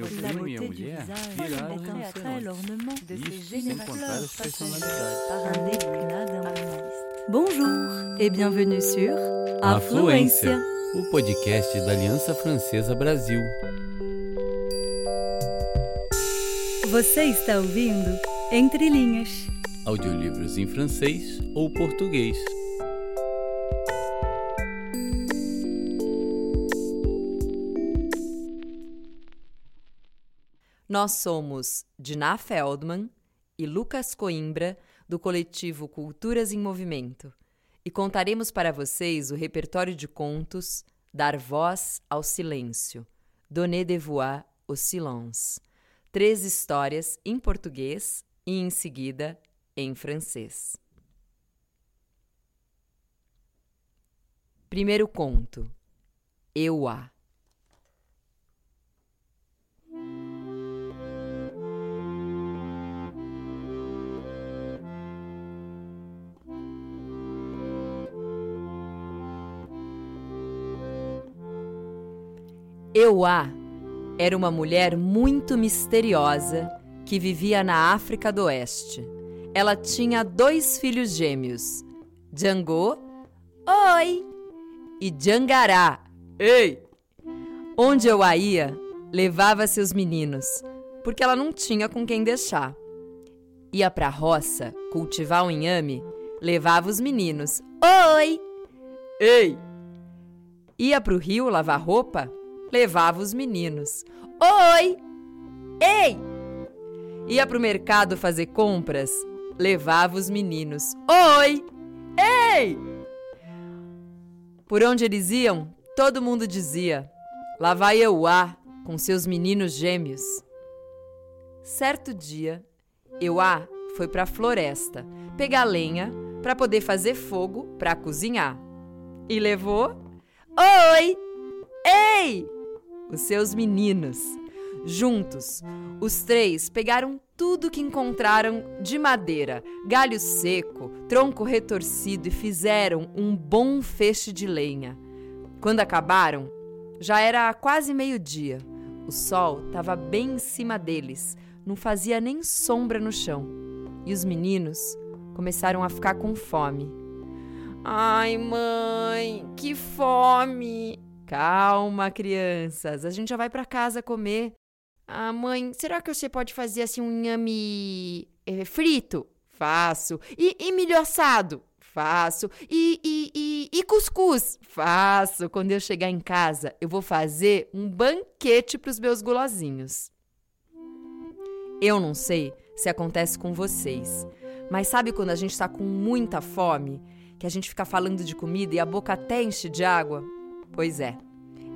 meu primo e a mulher viraram um Isso sem contar as personalidades. Bonjour et bienvenue sur Afluência, o podcast da Aliança Francesa Brasil. Você está ouvindo Entre Linhas. Audiolivros em francês ou português. Nós somos Diná Feldman e Lucas Coimbra, do coletivo Culturas em Movimento, e contaremos para vocês o repertório de contos Dar Voz ao Silêncio, Donner de Voix au Silence. Três histórias em português e, em seguida, em francês. Primeiro conto: Eu a. Euá era uma mulher muito misteriosa que vivia na África do Oeste. Ela tinha dois filhos gêmeos, Django, oi, e Djangará, ei. Onde Euá ia, levava seus meninos, porque ela não tinha com quem deixar. Ia pra roça cultivar o inhame, levava os meninos, oi, ei. Ia pro rio lavar roupa, levava os meninos. Oi! Ei! Ia pro mercado fazer compras, levava os meninos. Oi! Ei! Por onde eles iam, todo mundo dizia: Lá vai Euá com seus meninos gêmeos. Certo dia, Euá foi para a floresta pegar lenha para poder fazer fogo para cozinhar. E levou: Oi! Ei! Os seus meninos. Juntos, os três pegaram tudo que encontraram de madeira, galho seco, tronco retorcido e fizeram um bom feixe de lenha. Quando acabaram, já era quase meio-dia. O sol estava bem em cima deles, não fazia nem sombra no chão. E os meninos começaram a ficar com fome. Ai, mãe, que fome! Calma, crianças, a gente já vai para casa comer. Ah, mãe, será que você pode fazer assim um inhame é, frito? Faço. E, e, milho assado? Faço. E, e, e, e cuscuz? Faço. Quando eu chegar em casa, eu vou fazer um banquete para os meus gulosinhos. Eu não sei se acontece com vocês, mas sabe quando a gente está com muita fome, que a gente fica falando de comida e a boca até enche de água? Pois é.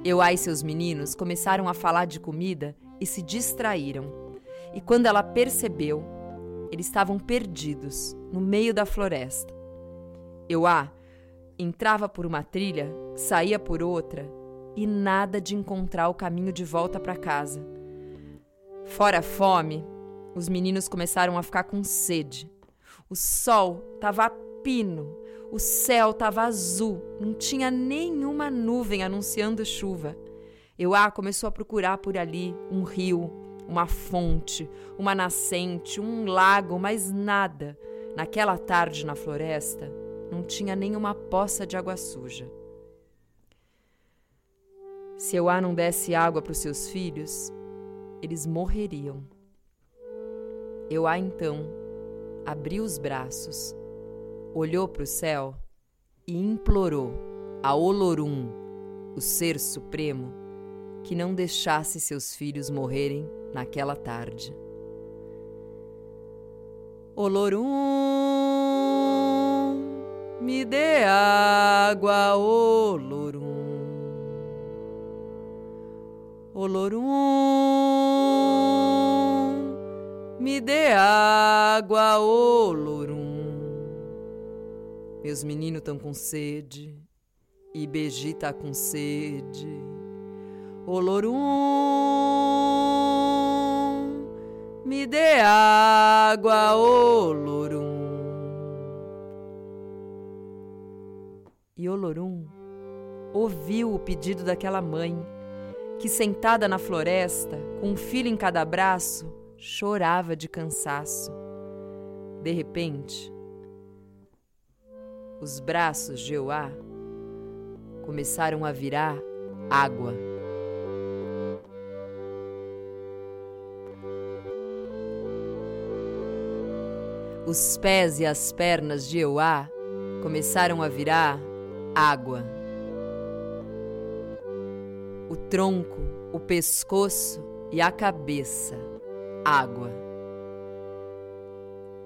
Euá e seus meninos começaram a falar de comida e se distraíram. E quando ela percebeu, eles estavam perdidos no meio da floresta. Euá entrava por uma trilha, saía por outra e nada de encontrar o caminho de volta para casa. Fora a fome, os meninos começaram a ficar com sede. O sol estava a pino o céu estava azul, não tinha nenhuma nuvem anunciando chuva. Euá começou a procurar por ali um rio, uma fonte, uma nascente, um lago, mas nada. Naquela tarde na floresta, não tinha nenhuma poça de água suja. Se Euá não desse água para os seus filhos, eles morreriam. Euá então abriu os braços olhou para o céu e implorou a Olorum, o Ser Supremo, que não deixasse seus filhos morrerem naquela tarde. Olorum, me dê água, Olorum. Olorum, me dê água, Olorum. Meus meninos estão com sede, e Beji tá com sede. Olorum, me dê água, Olorum. E Olorum ouviu o pedido daquela mãe, que, sentada na floresta, com um filho em cada braço, chorava de cansaço. De repente, os braços de Euá começaram a virar água. Os pés e as pernas de Euá começaram a virar água. O tronco, o pescoço e a cabeça, água.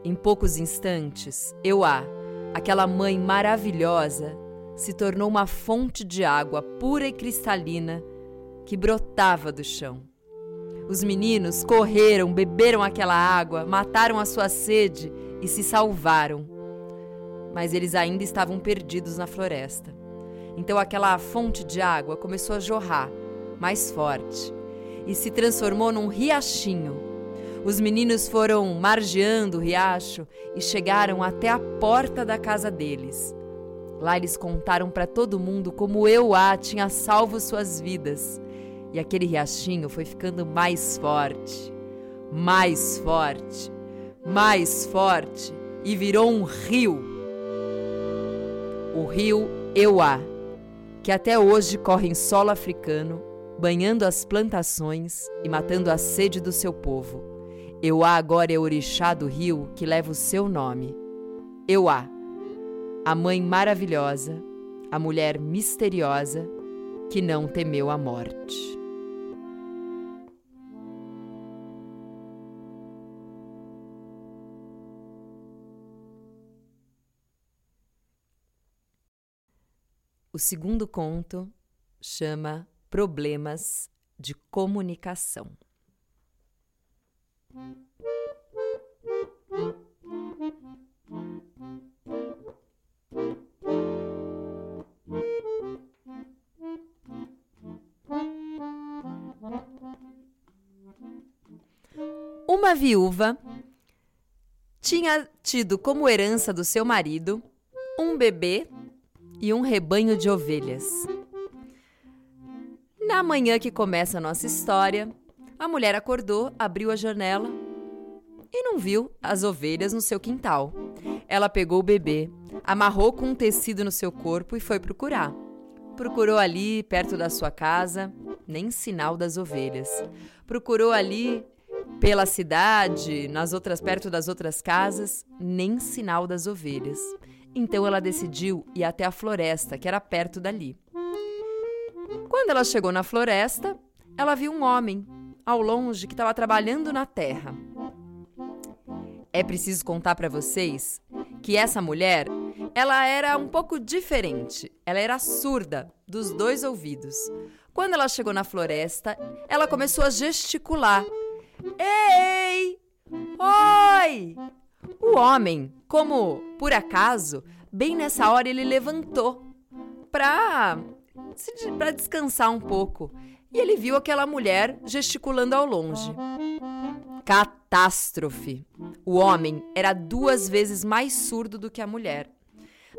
Em poucos instantes, Euá, aquela mãe maravilhosa, se tornou uma fonte de água pura e cristalina que brotava do chão. Os meninos correram, beberam aquela água, mataram a sua sede e se salvaram. Mas eles ainda estavam perdidos na floresta. Então aquela fonte de água começou a jorrar mais forte e se transformou num riachinho. Os meninos foram margeando o riacho e chegaram até a porta da casa deles. Lá eles contaram para todo mundo como Euá tinha salvo suas vidas. E aquele riachinho foi ficando mais forte, mais forte mais forte e virou um rio. O rio Euá, que até hoje corre em solo africano, banhando as plantações e matando a sede do seu povo. Euá agora é orixá do rio que leva o seu nome. Euá, a mãe maravilhosa, a mulher misteriosa que não temeu a morte. O segundo conto chama Problemas de Comunicação. Uma viúva tinha tido como herança do seu marido um bebê e um rebanho de ovelhas. Na manhã que começa a nossa história, a mulher acordou, abriu a janela e não viu as ovelhas no seu quintal. Ela pegou o bebê, amarrou com um tecido no seu corpo e foi procurar. Procurou ali, perto da sua casa, nem sinal das ovelhas. Procurou ali pela cidade, nas outras perto das outras casas, nem sinal das ovelhas. Então ela decidiu ir até a floresta, que era perto dali. Quando ela chegou na floresta, ela viu um homem ao longe que estava trabalhando na terra. É preciso contar para vocês que essa mulher, ela era um pouco diferente. Ela era surda dos dois ouvidos. Quando ela chegou na floresta, ela começou a gesticular. Ei! Oi! O homem, como por acaso, bem nessa hora ele levantou para para descansar um pouco e ele viu aquela mulher gesticulando ao longe. Catástrofe! O homem era duas vezes mais surdo do que a mulher.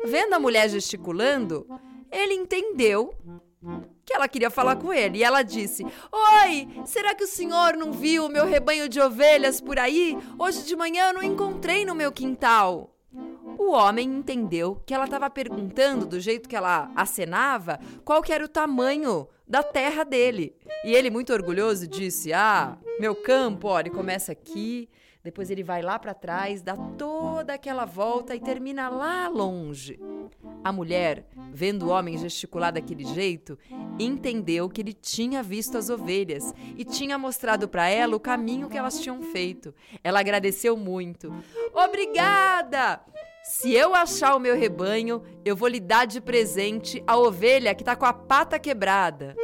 Vendo a mulher gesticulando, ele entendeu que ela queria falar com ele. E ela disse: Oi, será que o senhor não viu o meu rebanho de ovelhas por aí? Hoje de manhã eu não encontrei no meu quintal. O homem entendeu que ela estava perguntando, do jeito que ela acenava, qual que era o tamanho da terra dele. E ele, muito orgulhoso, disse: Ah, meu campo, olha, começa aqui, depois ele vai lá para trás, dá toda aquela volta e termina lá longe. A mulher, vendo o homem gesticular daquele jeito, entendeu que ele tinha visto as ovelhas e tinha mostrado para ela o caminho que elas tinham feito. Ela agradeceu muito. Obrigada! Se eu achar o meu rebanho, eu vou lhe dar de presente a ovelha que está com a pata quebrada.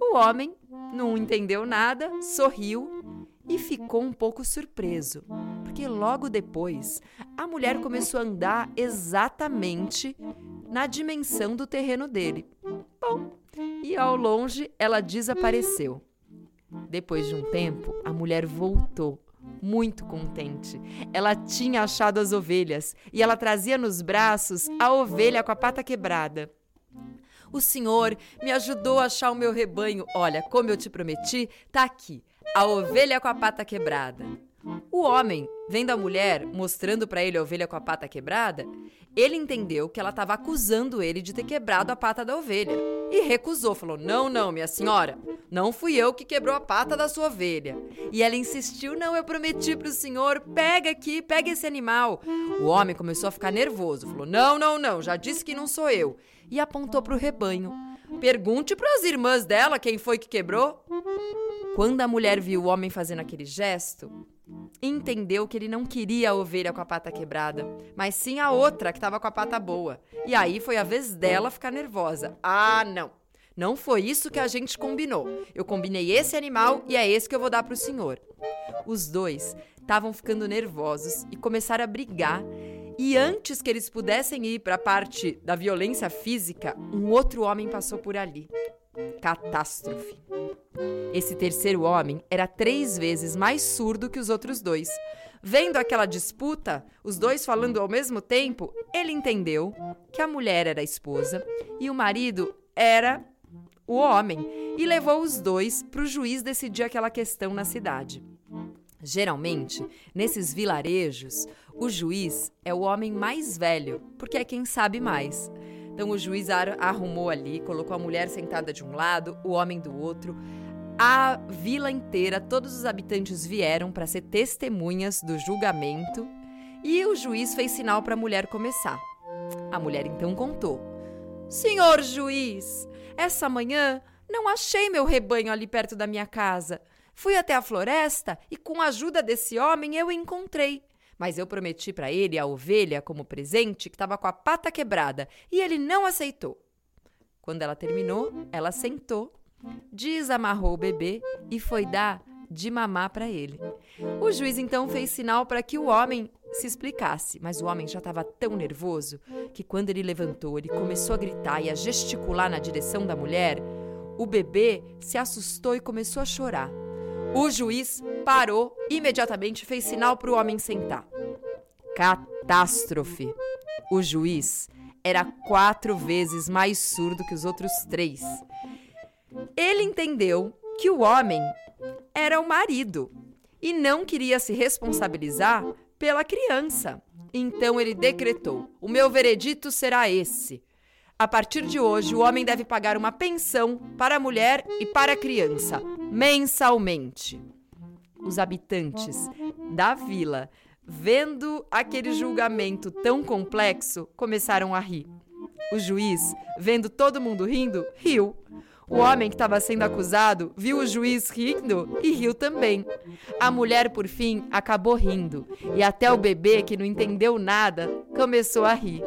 O homem não entendeu nada, sorriu e ficou um pouco surpreso, porque logo depois a mulher começou a andar exatamente na dimensão do terreno dele. Bom, e ao longe ela desapareceu. Depois de um tempo, a mulher voltou, muito contente. Ela tinha achado as ovelhas e ela trazia nos braços a ovelha com a pata quebrada. O senhor me ajudou a achar o meu rebanho. Olha, como eu te prometi, tá aqui. A ovelha com a pata quebrada. O homem, vendo a mulher mostrando para ele a ovelha com a pata quebrada, ele entendeu que ela estava acusando ele de ter quebrado a pata da ovelha e recusou, falou: "Não, não, minha senhora, não fui eu que quebrou a pata da sua ovelha". E ela insistiu: "Não, eu prometi para o senhor, pega aqui, pega esse animal". O homem começou a ficar nervoso, falou: "Não, não, não, já disse que não sou eu". E apontou para o rebanho. Pergunte para as irmãs dela quem foi que quebrou. Quando a mulher viu o homem fazendo aquele gesto, entendeu que ele não queria a ovelha com a pata quebrada, mas sim a outra que estava com a pata boa. E aí foi a vez dela ficar nervosa. Ah, não! Não foi isso que a gente combinou. Eu combinei esse animal e é esse que eu vou dar para o senhor. Os dois estavam ficando nervosos e começaram a brigar. E antes que eles pudessem ir para a parte da violência física, um outro homem passou por ali. Catástrofe. Esse terceiro homem era três vezes mais surdo que os outros dois. Vendo aquela disputa, os dois falando ao mesmo tempo, ele entendeu que a mulher era a esposa e o marido era o homem e levou os dois para o juiz decidir aquela questão na cidade. Geralmente, nesses vilarejos, o juiz é o homem mais velho, porque é quem sabe mais. Então o juiz arrumou ali, colocou a mulher sentada de um lado, o homem do outro. A vila inteira, todos os habitantes vieram para ser testemunhas do julgamento e o juiz fez sinal para a mulher começar. A mulher então contou: Senhor juiz, essa manhã não achei meu rebanho ali perto da minha casa. Fui até a floresta e, com a ajuda desse homem, eu encontrei mas eu prometi para ele a ovelha como presente que estava com a pata quebrada e ele não aceitou. Quando ela terminou, ela sentou, desamarrou o bebê e foi dar de mamar para ele. O juiz então fez sinal para que o homem se explicasse, mas o homem já estava tão nervoso que quando ele levantou, ele começou a gritar e a gesticular na direção da mulher. O bebê se assustou e começou a chorar. O juiz parou, imediatamente fez sinal para o homem sentar. Catástrofe! O juiz era quatro vezes mais surdo que os outros três. Ele entendeu que o homem era o marido e não queria se responsabilizar pela criança. Então ele decretou: o meu veredito será esse. A partir de hoje, o homem deve pagar uma pensão para a mulher e para a criança, mensalmente. Os habitantes da vila, vendo aquele julgamento tão complexo, começaram a rir. O juiz, vendo todo mundo rindo, riu. O homem que estava sendo acusado viu o juiz rindo e riu também. A mulher, por fim, acabou rindo, e até o bebê, que não entendeu nada, começou a rir.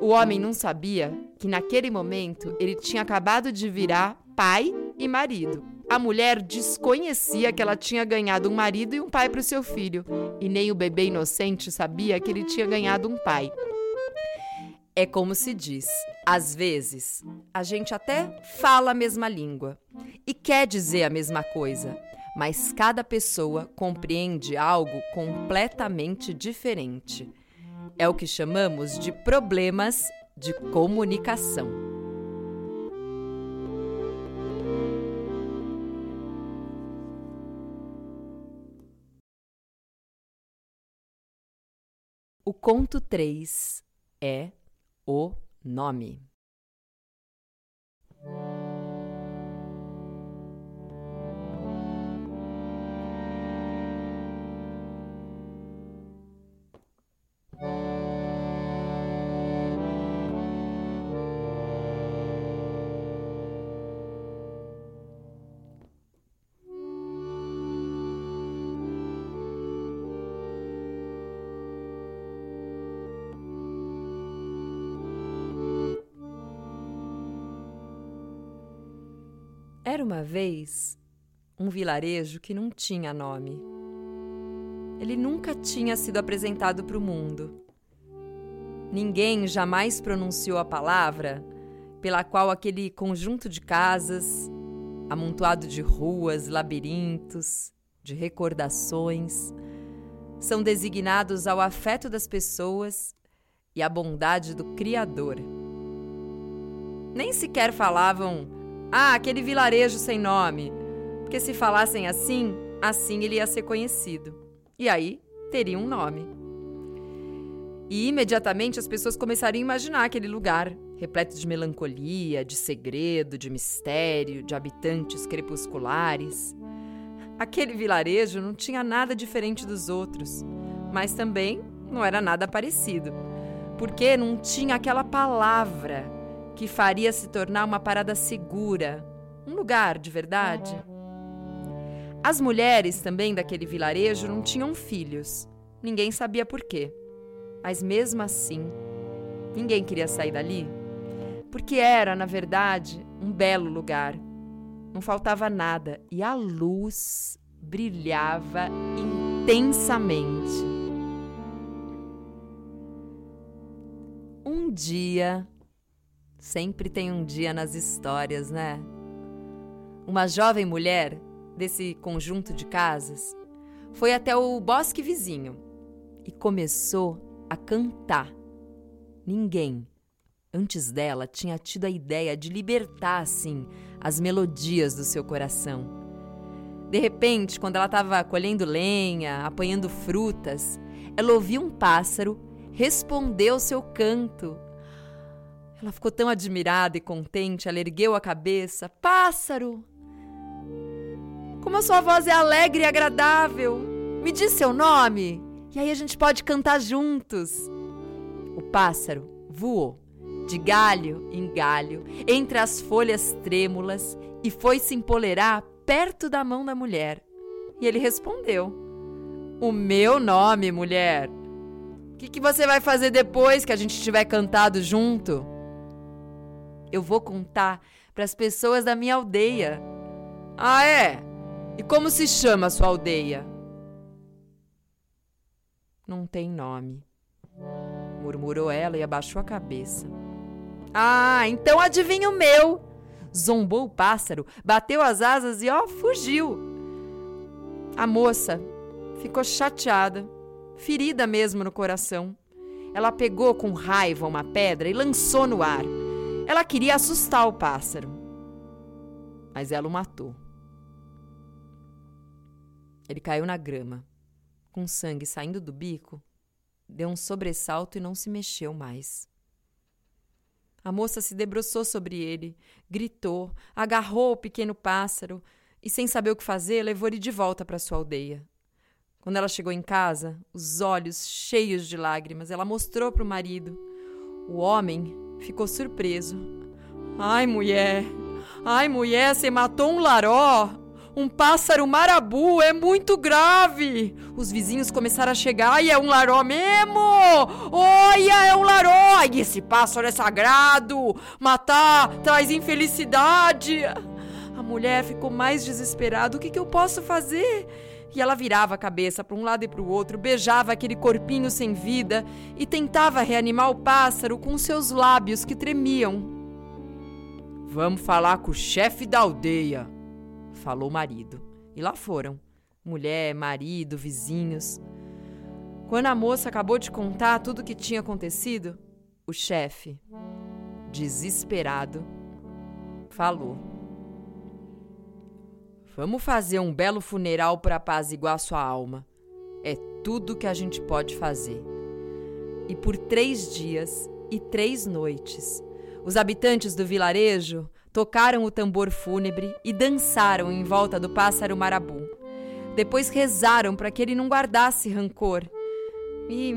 O homem não sabia que naquele momento ele tinha acabado de virar pai e marido. A mulher desconhecia que ela tinha ganhado um marido e um pai para o seu filho, e nem o bebê inocente sabia que ele tinha ganhado um pai. É como se diz: às vezes, a gente até fala a mesma língua e quer dizer a mesma coisa, mas cada pessoa compreende algo completamente diferente. É o que chamamos de problemas de comunicação. O conto 3 é o nome. Uma vez um vilarejo que não tinha nome. Ele nunca tinha sido apresentado para o mundo. Ninguém jamais pronunciou a palavra pela qual aquele conjunto de casas, amontoado de ruas, labirintos, de recordações, são designados ao afeto das pessoas e à bondade do Criador. nem sequer falavam: Ah, aquele vilarejo sem nome. Porque se falassem assim, assim ele ia ser conhecido. E aí teria um nome. E imediatamente as pessoas começariam a imaginar aquele lugar, repleto de melancolia, de segredo, de mistério, de habitantes crepusculares. Aquele vilarejo não tinha nada diferente dos outros, mas também não era nada parecido, porque não tinha aquela palavra que faria se tornar uma parada segura, um lugar de verdade. As mulheres também daquele vilarejo não tinham filhos. Ninguém sabia por quê. Mas mesmo assim, ninguém queria sair dali. Porque era, na verdade, um belo lugar. Não faltava nada e a luz brilhava intensamente. Um dia, sempre tem um dia nas histórias, né? Uma jovem mulher desse conjunto de casas foi até o bosque vizinho e começou a cantar. Ninguém antes dela tinha tido a ideia de libertar assim as melodias do seu coração. De repente, quando ela estava colhendo lenha, apanhando frutas, ela ouviu um pássaro responder ao seu canto. Ela ficou tão admirada e contente, ela ergueu a cabeça. Pássaro! Como a sua voz é alegre e agradável! Me diz seu nome e aí a gente pode cantar juntos. O pássaro voou de galho em galho, entre as folhas trêmulas, e foi se empolerar perto da mão da mulher. E ele respondeu: O meu nome, mulher. O que, que você vai fazer depois que a gente tiver cantado junto? Eu vou contar para as pessoas da minha aldeia. Ah, é? E como se chama a sua aldeia? Não tem nome, murmurou ela e abaixou a cabeça. Ah, então adivinha o meu! Zombou o pássaro, bateu as asas e ó, fugiu. A moça ficou chateada, ferida mesmo no coração. Ela pegou com raiva uma pedra e lançou no ar. Ela queria assustar o pássaro, mas ela o matou. Ele caiu na grama, com sangue saindo do bico, deu um sobressalto e não se mexeu mais. A moça se debruçou sobre ele, gritou, agarrou o pequeno pássaro e, sem saber o que fazer, levou ele de volta para sua aldeia. Quando ela chegou em casa, os olhos cheios de lágrimas, ela mostrou para o marido. O homem ficou surpreso. Ai, mulher! Ai, mulher, você matou um laró! Um pássaro marabu é muito grave. Os vizinhos começaram a chegar e é um laró mesmo. Olha, é um laró. E esse pássaro é sagrado. Matar traz infelicidade. A mulher ficou mais desesperada. O que, que eu posso fazer? E ela virava a cabeça para um lado e para o outro, beijava aquele corpinho sem vida e tentava reanimar o pássaro com seus lábios que tremiam. Vamos falar com o chefe da aldeia, falou o marido. E lá foram mulher, marido, vizinhos. Quando a moça acabou de contar tudo o que tinha acontecido, o chefe, desesperado, falou: Vamos fazer um belo funeral para apaziguar sua alma. É tudo que a gente pode fazer. E por três dias e três noites, os habitantes do vilarejo tocaram o tambor fúnebre e dançaram em volta do pássaro marabu. Depois rezaram para que ele não guardasse rancor e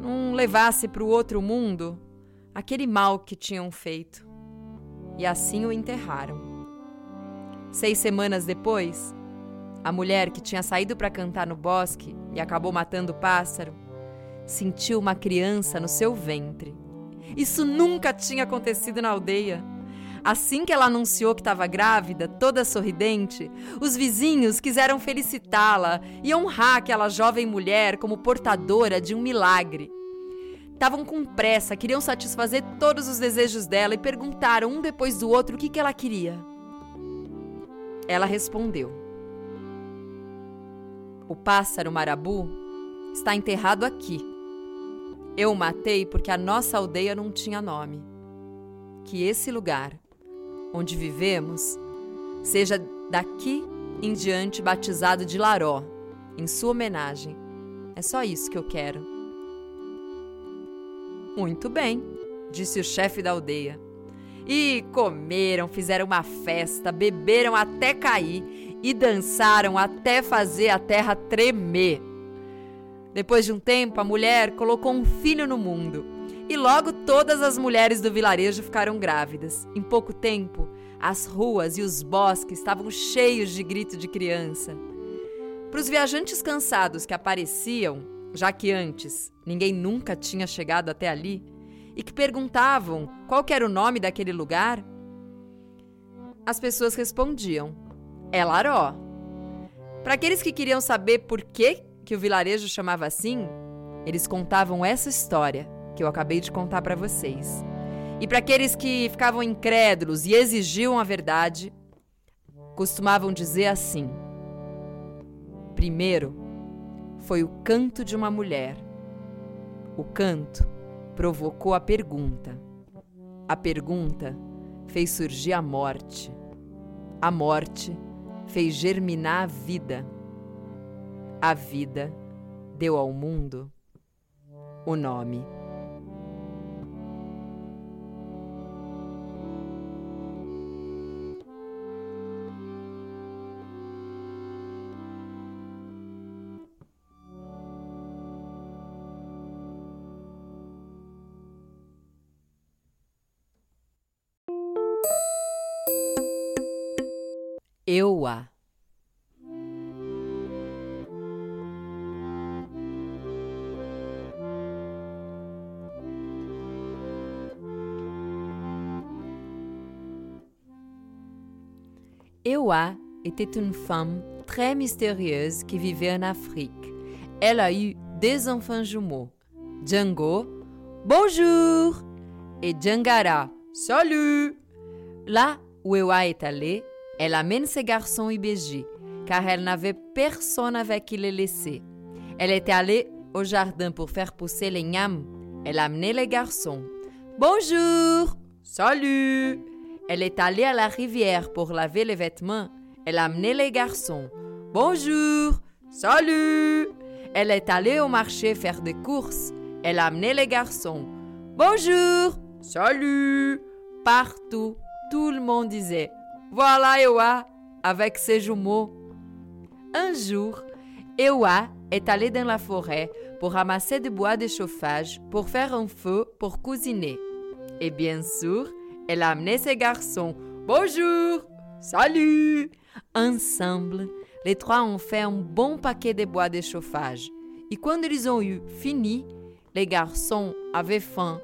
não levasse para o outro mundo aquele mal que tinham feito. E assim o enterraram. Seis semanas depois, a mulher que tinha saído para cantar no bosque e acabou matando o pássaro sentiu uma criança no seu ventre. Isso nunca tinha acontecido na aldeia. Assim que ela anunciou que estava grávida, toda sorridente, os vizinhos quiseram felicitá-la e honrar aquela jovem mulher como portadora de um milagre. Estavam com pressa, queriam satisfazer todos os desejos dela e perguntaram um depois do outro o que, que ela queria. Ela respondeu: O pássaro marabu está enterrado aqui. Eu o matei porque a nossa aldeia não tinha nome. que esse lugar, onde vivemos, seja daqui em diante batizado de Laró, em sua homenagem. É só isso que eu quero. Muito bem, disse o chefe da aldeia. E comeram, fizeram uma festa, beberam até cair e dançaram até fazer a terra tremer. Depois de um tempo, a mulher colocou um filho no mundo. E logo todas as mulheres do vilarejo ficaram grávidas. Em pouco tempo, as ruas e os bosques estavam cheios de grito de criança. Para os viajantes cansados que apareciam, já que antes ninguém nunca tinha chegado até ali, e que perguntavam qual era o nome daquele lugar, as pessoas respondiam: é Laró. Para aqueles que queriam saber por que, que o vilarejo chamava assim, eles contavam essa história que eu acabei de contar para vocês. E para aqueles que ficavam incrédulos e exigiam a verdade, costumavam dizer assim: primeiro foi o canto de uma mulher. O canto provocou a pergunta. A pergunta fez surgir a morte. A morte fez germinar a vida. A vida deu ao mundo o nome. Ewa était une femme très mystérieuse qui vivait en Afrique. Elle a eu deux enfants jumeaux, Django, bonjour, et Djangara, salut. Là où Ewa est allée, elle amène ses garçons IBG, car elle n'avait personne avec qui les laisser. Elle était allée au jardin pour faire pousser les gnams. Elle a amené les garçons. Bonjour! Salut! Elle est allée à la rivière pour laver les vêtements. Elle a les garçons. Bonjour! Salut! Elle est allée au marché faire des courses. Elle a les garçons. Bonjour! Salut! Partout, tout le monde disait voilà Ewa avec ses jumeaux. Un jour, Ewa est allée dans la forêt pour ramasser du bois de chauffage pour faire un feu pour cuisiner. Et bien sûr, elle a amené ses garçons. Bonjour! Salut! Ensemble, les trois ont fait un bon paquet de bois de chauffage. Et quand ils ont eu fini, les garçons avaient faim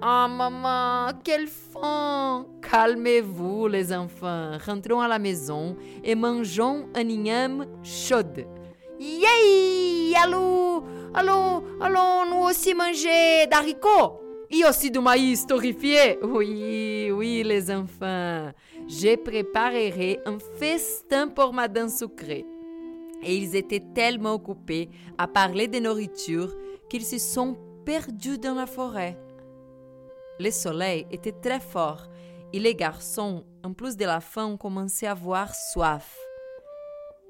ah, maman, quelle faim! Calmez-vous, les enfants. Rentrons à la maison et mangeons un igname chaude. Yay! Allô! Allô! Allons, nous aussi manger d'haricots! Et aussi du maïs torréfié! Oui, oui, les enfants. Je préparerai un festin pour Madame Sucré. Et ils étaient tellement occupés à parler de nourriture qu'ils se sont perdus dans la forêt. Le soleil était très fort et les garçons, en plus de la faim, commençaient à avoir soif.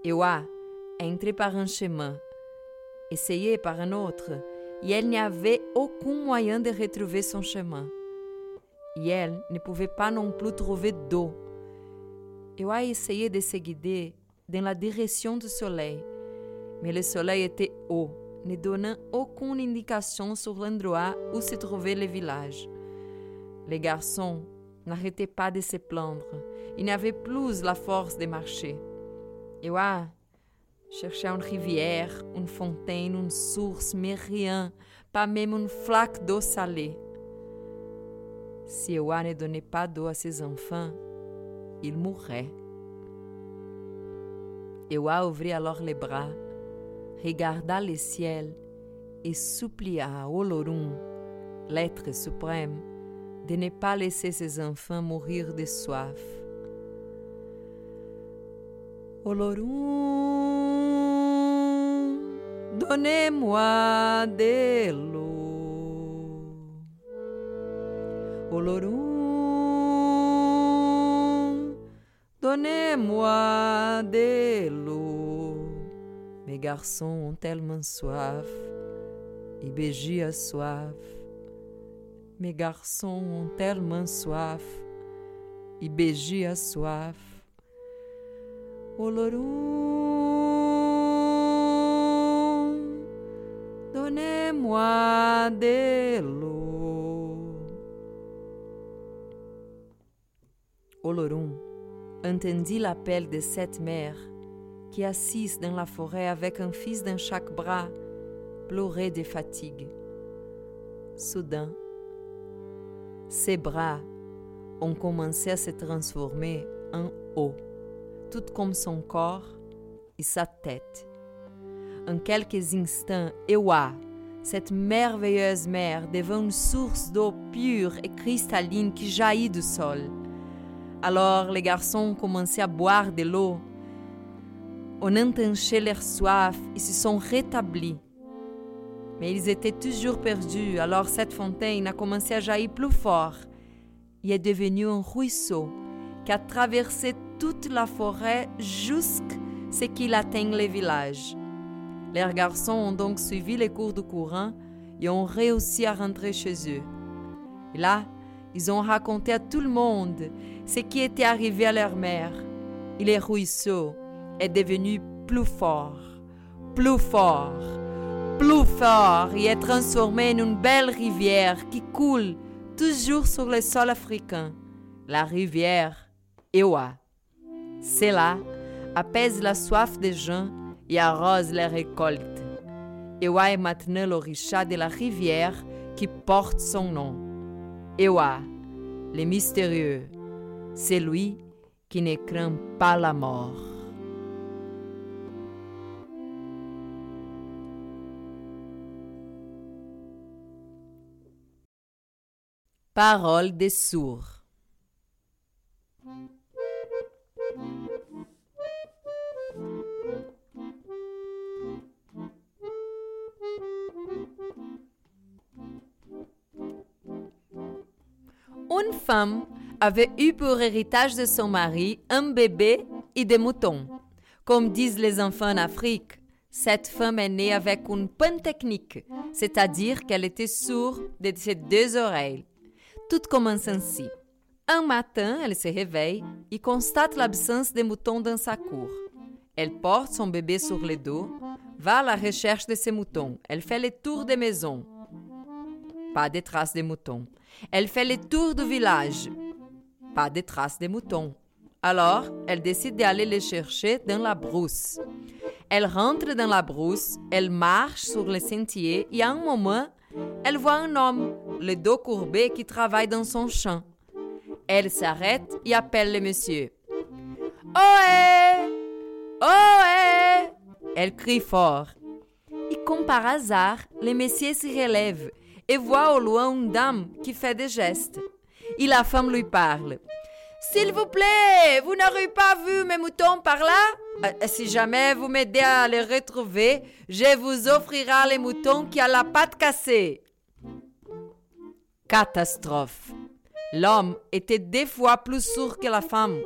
Ewa entré par un chemin, essayé par un autre, et elle n'y avait aucun moyen de retrouver son chemin. Et elle ne pouvait pas non plus trouver d'eau. Ewa essayait de se guider dans la direction du soleil, mais le soleil était haut, ne donnant aucune indication sur l'endroit où se trouvait le village. Les garçons n'arrêtaient pas de se plaindre. Ils n'avaient plus la force de marcher. Ewa cherchait une rivière, une fontaine, une source, mais rien, pas même une flaque d'eau salée. Si Ewa ne donnait pas d'eau à ses enfants, ils mourraient. Ewa ouvrit alors les bras, regarda le ciel et supplia à Olorum, l'être suprême, de ne pas laisser ses enfants mourir de soif. Olorum, donnez-moi de l'eau. Olorum, donnez-moi de l'eau. Mes garçons ont tellement soif, et a soif. Mes garçons ont tellement soif, e Bégie a soif. Olorum, donnez-moi de l'eau. Olorum entendit l'appel de cette mère qui, assise dans la forêt avec un fils dans chaque bras, pleurait de fatigue. Soudain, ses bras ont commencé à se transformer en eau, tout comme son corps et sa tête. En quelques instants, Ewa, cette merveilleuse mer, devint une source d'eau pure et cristalline qui jaillit du sol. Alors les garçons commençaient à boire de l'eau. On entendait leur soif et se sont rétablis. Mais ils étaient toujours perdus, alors cette fontaine a commencé à jaillir plus fort et est devenue un ruisseau qui a traversé toute la forêt jusqu'à ce qu'il atteigne le village. Les garçons ont donc suivi les cours du courant et ont réussi à rentrer chez eux. Et là, ils ont raconté à tout le monde ce qui était arrivé à leur mère. Et le ruisseau est devenu plus fort, plus fort, plus fort et est transformé en une belle rivière qui coule toujours sur le sol africain. La rivière Ewa. Cela apaise la soif des gens et arrose les récoltes. Ewa est maintenant l'orichat de la rivière qui porte son nom. Ewa, le mystérieux, c'est lui qui ne craint pas la mort. Parole des sourds. Une femme avait eu pour héritage de son mari un bébé et des moutons. Comme disent les enfants en Afrique, cette femme est née avec une technique, c'est-à-dire qu'elle était sourde de ses deux oreilles. Tout commence ainsi. Un matin, elle se réveille et constate l'absence des moutons dans sa cour. Elle porte son bébé sur le dos, va à la recherche de ses moutons. Elle fait le tour des maisons. Pas de traces de moutons. Elle fait le tour du village. Pas de traces de moutons. Alors, elle décide d'aller les chercher dans la brousse. Elle rentre dans la brousse, elle marche sur le sentier et à un moment, elle voit un homme, le dos courbé, qui travaille dans son champ. Elle s'arrête et appelle le monsieur. Ohé Ohé Elle crie fort. Et comme par hasard, le monsieur se relève et voit au loin une dame qui fait des gestes. Et la femme lui parle. S'il vous plaît, vous n'aurez pas vu mes moutons par là? Si jamais vous m'aidez à les retrouver, je vous offrirai les moutons qui ont la patte cassée. Catastrophe. L'homme était deux fois plus sourd que la femme.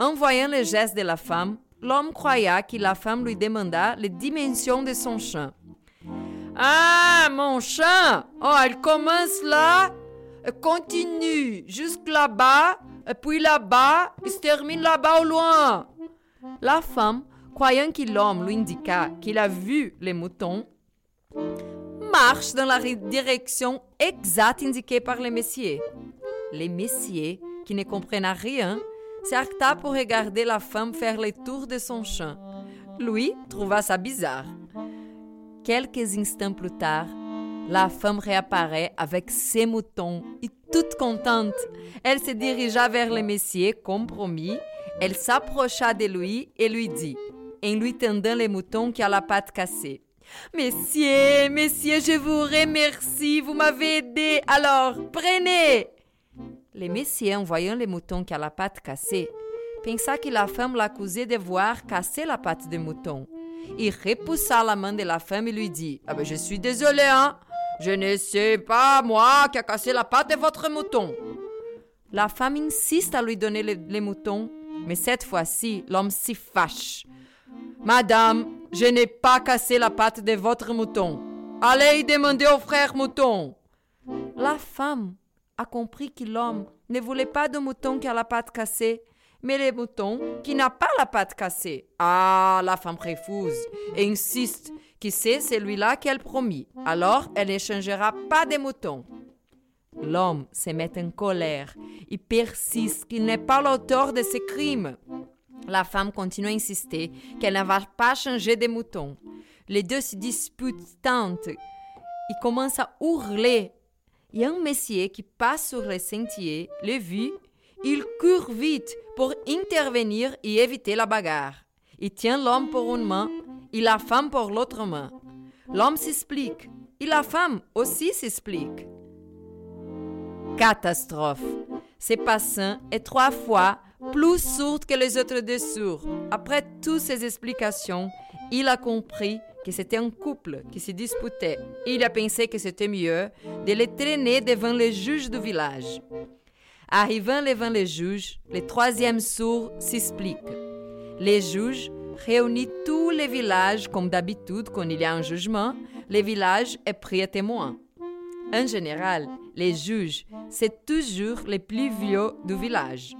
En voyant les gestes de la femme, l'homme croya que la femme lui demanda les dimensions de son champ. Ah, mon champ Oh, elle commence là, continue jusque là-bas, et puis là-bas, il se termine là-bas au loin. La femme, croyant que l'homme lui indiqua qu'il a vu les moutons, marche dans la direction exacte indiquée par le messier. Le messier, qui ne comprenait rien, s'arrêta pour regarder la femme faire le tour de son champ. Lui trouva ça bizarre. Quelques instants plus tard, la femme réapparaît avec ses moutons et toute contente. Elle se dirigea vers le messier, comme promis. Elle s'approcha de lui et lui dit, en lui tendant les moutons qui a la patte cassée. Messieurs, messieurs, je vous remercie, vous m'avez aidé, alors prenez. Le messieurs, en voyant les moutons qui a la patte cassée, pensa que la femme l'accusait de voir casser la patte des moutons. Il repoussa la main de la femme et lui dit ah ben, Je suis désolé, hein Je ne sais pas, moi, qui a cassé la patte de votre mouton. La femme insiste à lui donner les, moutons Mais cette fois-ci, l'homme s'y fâche. Madame, je n'ai pas cassé la patte de votre mouton. Allez demander au frère mouton. La femme a compris que l'homme ne voulait pas de mouton qui a la patte cassée, mais le mouton qui n'a pas la patte cassée. Ah, la femme refuse et insiste que c'est celui-là qu'elle promit. Alors, elle n'échangera pas de mouton. L'homme se met en colère et persiste qu'il n'est pas l'auteur de ce crime. La femme continue à insister qu'elle ne va pas changer de mouton. Les deux se disputent tant. Ils commencent à hurler. Et un monsieur qui passe sur le sentier le vit. Il court vite pour intervenir et éviter la bagarre. Il tient l'homme pour une main et la femme pour l'autre main. L'homme s'explique et la femme aussi s'explique. Catastrophe. Ce passant est trois fois plus sourd que les autres deux sourds. Après toutes ces explications, il a compris que c'était un couple qui se disputait. Il a pensé que c'était mieux de les traîner devant les juges du village. Arrivant devant les juges, le troisième sourd s'explique. Les juges réunissent tous les villages comme d'habitude quand il y a un jugement, le village est pris à témoin. En général, les juges, c'est toujours les plus vieux du village.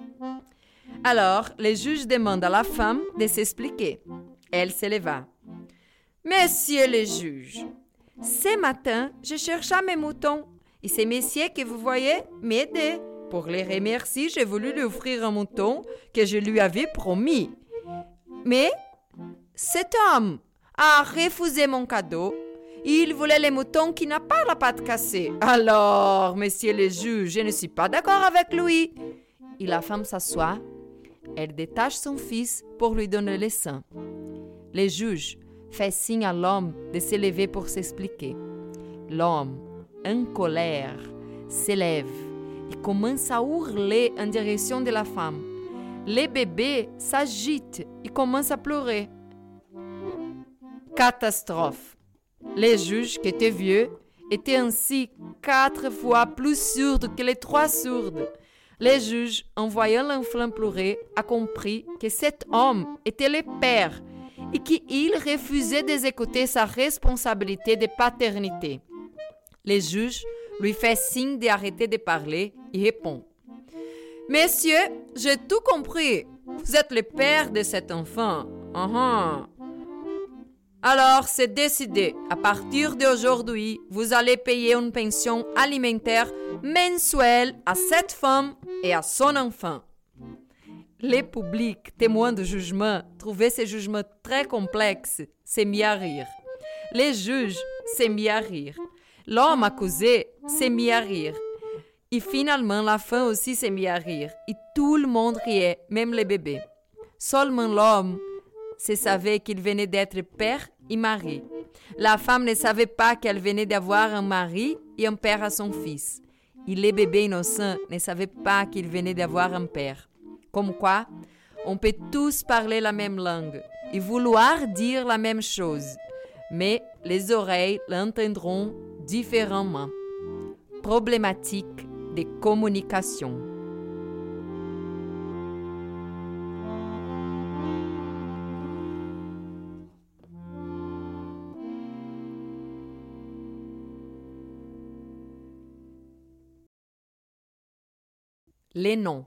Alors, les juges demandent à la femme de s'expliquer. Elle se leva. Messieurs les juges, ce matin, je cherchais mes moutons et ces messieurs que vous voyez m'aidaient. Pour les remercier, j'ai voulu lui offrir un mouton que je lui avais promis. Mais cet homme a refusé mon cadeau il voulait les moutons qui n'a pas la patte cassée. Alors, messieurs les juges, je ne suis pas d'accord avec lui. Et la femme s'assoit. Elle détache son fils pour lui donner le sein. Les juges fait signe à l'homme de se lever pour s'expliquer. L'homme, en colère, s'élève commence à hurler en direction de la femme. Les bébés s'agitent et commencent à pleurer. Catastrophe. Les juges, qui étaient vieux, étaient ainsi quatre fois plus sourds que les trois sourdes. Les juges, en voyant l'enfant pleurer, a compris que cet homme était le père et qu'il refusait d'exécuter sa responsabilité de paternité. Les juges lui fait signe d'arrêter de parler et répond Messieurs, j'ai tout compris. Vous êtes le père de cet enfant. Uh -huh. Alors, c'est décidé. À partir d'aujourd'hui, vous allez payer une pension alimentaire mensuelle à cette femme et à son enfant. Les publics, témoins du jugement, trouvaient ce jugement très complexe, s'est mis à rire. Les juges s'est mis à rire. L'homme accusé s'est mis à rire. Et finalement, la femme aussi s'est mis à rire. Et tout le monde riait, même les bébés. Seulement l'homme se savait qu'il venait d'être père et mari. La femme ne savait pas qu'elle venait d'avoir un mari et un père à son fils. Et les bébés innocents ne savaient pas qu'il venait d'avoir un père. Comme quoi, on peut tous parler la même langue et vouloir dire la même chose, mais les oreilles l'entendront différemment. Problématique de communication. Les noms.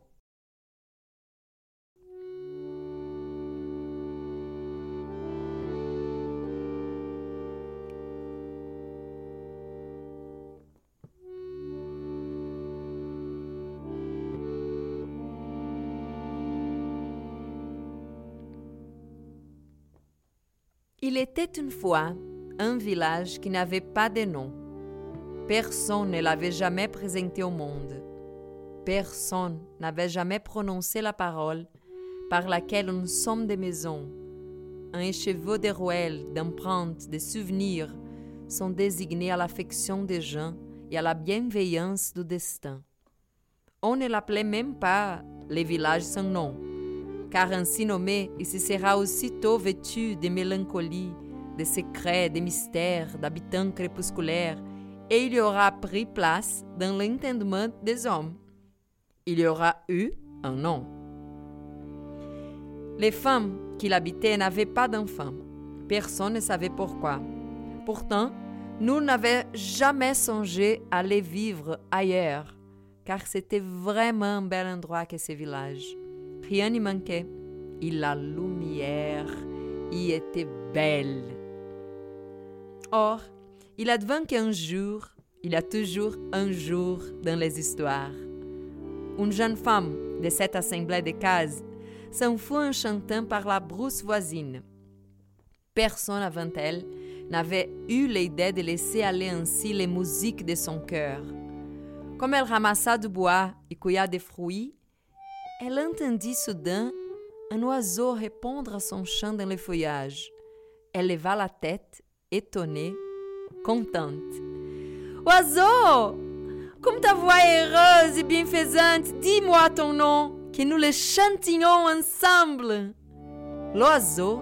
Il était une fois un village qui n'avait pas de nom. Personne ne l'avait jamais présenté au monde. Personne n'avait jamais prononcé la parole par laquelle une somme de maisons, un écheveau de rouelles, d'empreintes, de souvenirs sont désignés à l'affection des gens et à la bienveillance du destin. On ne l'appelait même pas les villages sans nom, car ainsi nommé, il se sera aussitôt vêtu de mélancolie, de secrets, de mystères, d'habitants crépusculaires, et il aura pris place dans l'entendement des hommes il y aura eu un nom. Les femmes qui l'habitaient n'avaient pas d'enfants. Personne ne savait pourquoi. Pourtant, nous n'avions jamais songé à aller vivre ailleurs, car c'était vraiment un bel endroit que ce village. Rien n'y manquait, et la lumière y était belle. Or, il advint qu'un jour, il y a toujours un jour dans les histoires. Une jeune femme de cette assemblée de cases s'en fut en chantant par la brousse voisine. Personne avant elle n'avait eu l'idée de laisser aller ainsi les musiques de son cœur. Comme elle ramassa du bois et cueilla des fruits, elle entendit soudain un oiseau répondre à son chant dans le feuillage. Elle leva la tête, étonnée, contente. Oiseau, comme ta voix est heureuse et bienfaisante, dis-moi ton nom, que nous le chantions ensemble. L'oiseau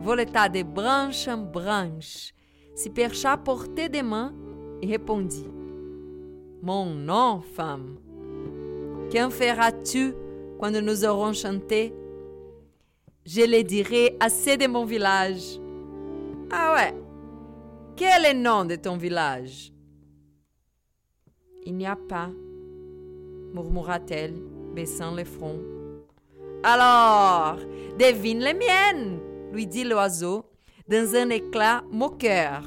voleta de branche en branche, se percha à portée des mains et répondit Mon nom, femme. Qu'en feras-tu quand nous aurons chanté Je le dirai assez de mon village. Ah ouais? Quel est le nom de ton village? Il n'y a pas, murmura-t-elle, baissant le front. Alors, devine les miennes lui dit l'oiseau, dans un éclat moqueur.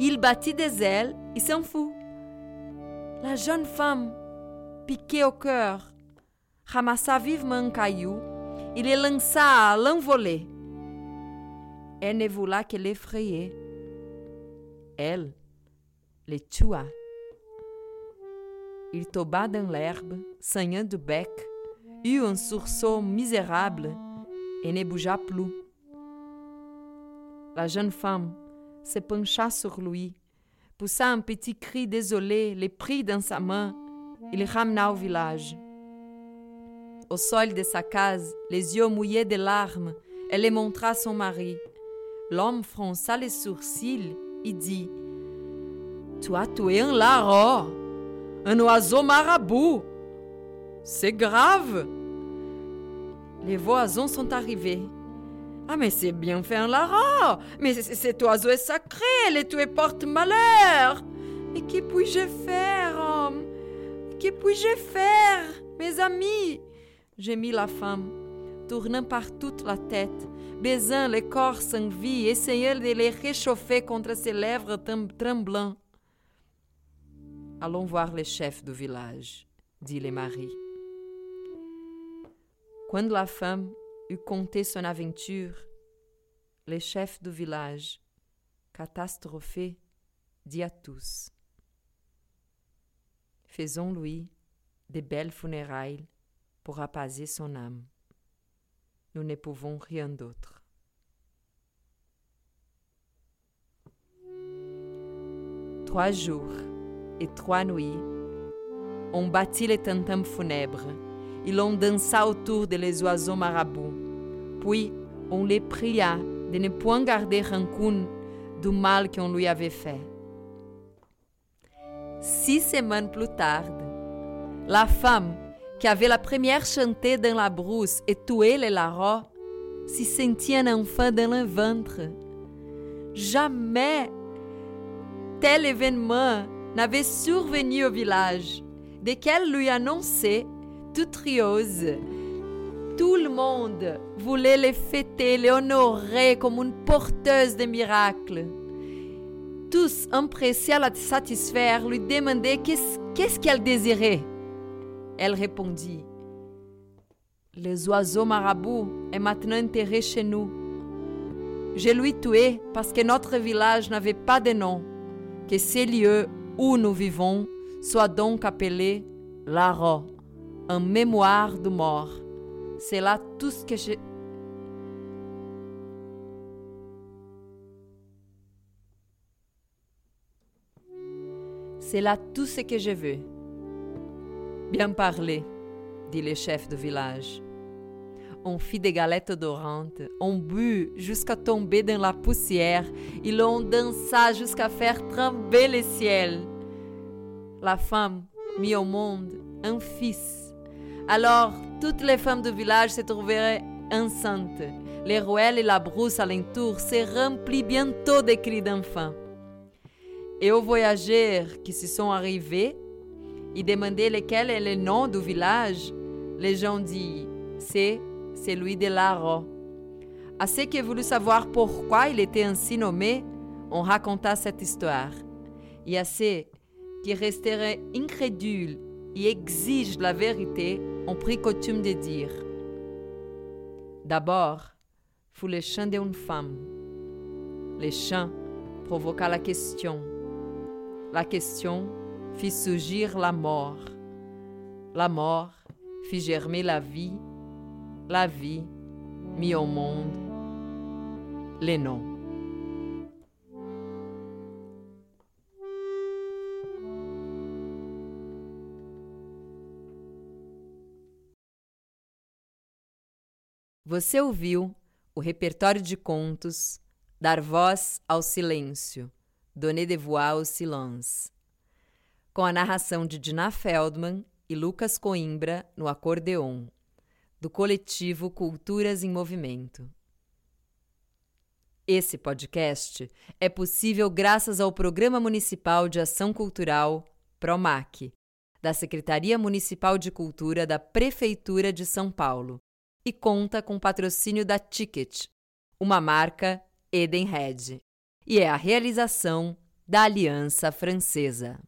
Il battit des ailes et s'en fout. La jeune femme, piquée au cœur, ramassa vivement un caillou et le lança à l'envolée. Elle ne voulait que l'effrayer. Elle le tua. Il tomba dans l'herbe, saignant du bec, eut un sursaut misérable et ne bougea plus. La jeune femme se pencha sur lui, poussa un petit cri désolé, le prit dans sa main et le ramena au village. Au sol de sa case, les yeux mouillés de larmes, elle les montra à son mari. L'homme fronça les sourcils et dit Tu as un larron, un oiseau marabout. C'est grave. Les voisins sont arrivés. Ah, mais c'est bien fait un larron Mais cet oiseau est sacré, les tuer porte malheur Et que puis-je faire, homme? Que puis-je faire, mes amis? Gémit la femme, tournant par toute la tête, baisant le corps sans vie, essayant de les réchauffer contre ses lèvres tremblantes. Allons voir le chef du village, dit le mari. Quand la femme eut conté son aventure, le chef du village, catastrophé, dit à tous Faisons-lui de belles funérailles pour apaiser son âme. Nous ne pouvons rien d'autre. Trois jours et trois nuits, on bâtit les tantam funèbres et l'on dansa autour de les oiseaux marabouts. Puis on les pria de ne point garder rancune du mal qu'on lui avait fait. Six semaines plus tard, la femme qui avait la première chanté dans la brousse et tué les larrons s'y sentit un enfant dans le ventre. Jamais tel événement n'avait survenu au village, desquels lui annonçait toute rieuse. Tout le monde voulait les fêter, les honorer comme une porteuse de miracles. Tous, empressés à la satisfaire, lui demandaient qu'est-ce qu'elle désirait. Elle répondit Les oiseaux marabouts est maintenant enterré chez nous. Je lui tué parce que notre village n'avait pas de nom. Que ces lieux où nous vivons soient donc appelés Laro en mémoire de mort. C'est là tout ce que je... C'est là tout ce que je veux. Bien parlé, dit le chef de village. On fit des galettes odorantes, on but jusqu'à tomber dans la poussière et l'on dansa jusqu'à faire trembler le ciel. La femme mit au monde un fils alors toutes les femmes du village se trouveraient enceinte. Les ruelles et la brousse alentour se remplissent bientôt de cris d'enfants. Et aux voyageurs qui se sont arrivés et demandé lequel est le nom du village, les gens disent c'est celui de Laro. À ceux qui voulu savoir pourquoi il était ainsi nommé, on raconta cette histoire. Et à ceux qui resteraient incrédules et exigent la vérité, on prit coutume de dire D'abord, fut le chant d'une femme. Le chant provoqua la question. La question fit surgir la mort. La mort fit germer la vie. La vie mit au monde les noms. Você ouviu o repertório de contos Dar Voz ao Silêncio, Donner de Voix au Silence, com a narração de Dina Feldman e Lucas Coimbra no acordeon, do coletivo Culturas em Movimento. Esse podcast é possível graças ao Programa Municipal de Ação Cultural PROMAC, da Secretaria Municipal de Cultura da Prefeitura de São Paulo e conta com patrocínio da Ticket, uma marca Edenred, e é a realização da Aliança Francesa.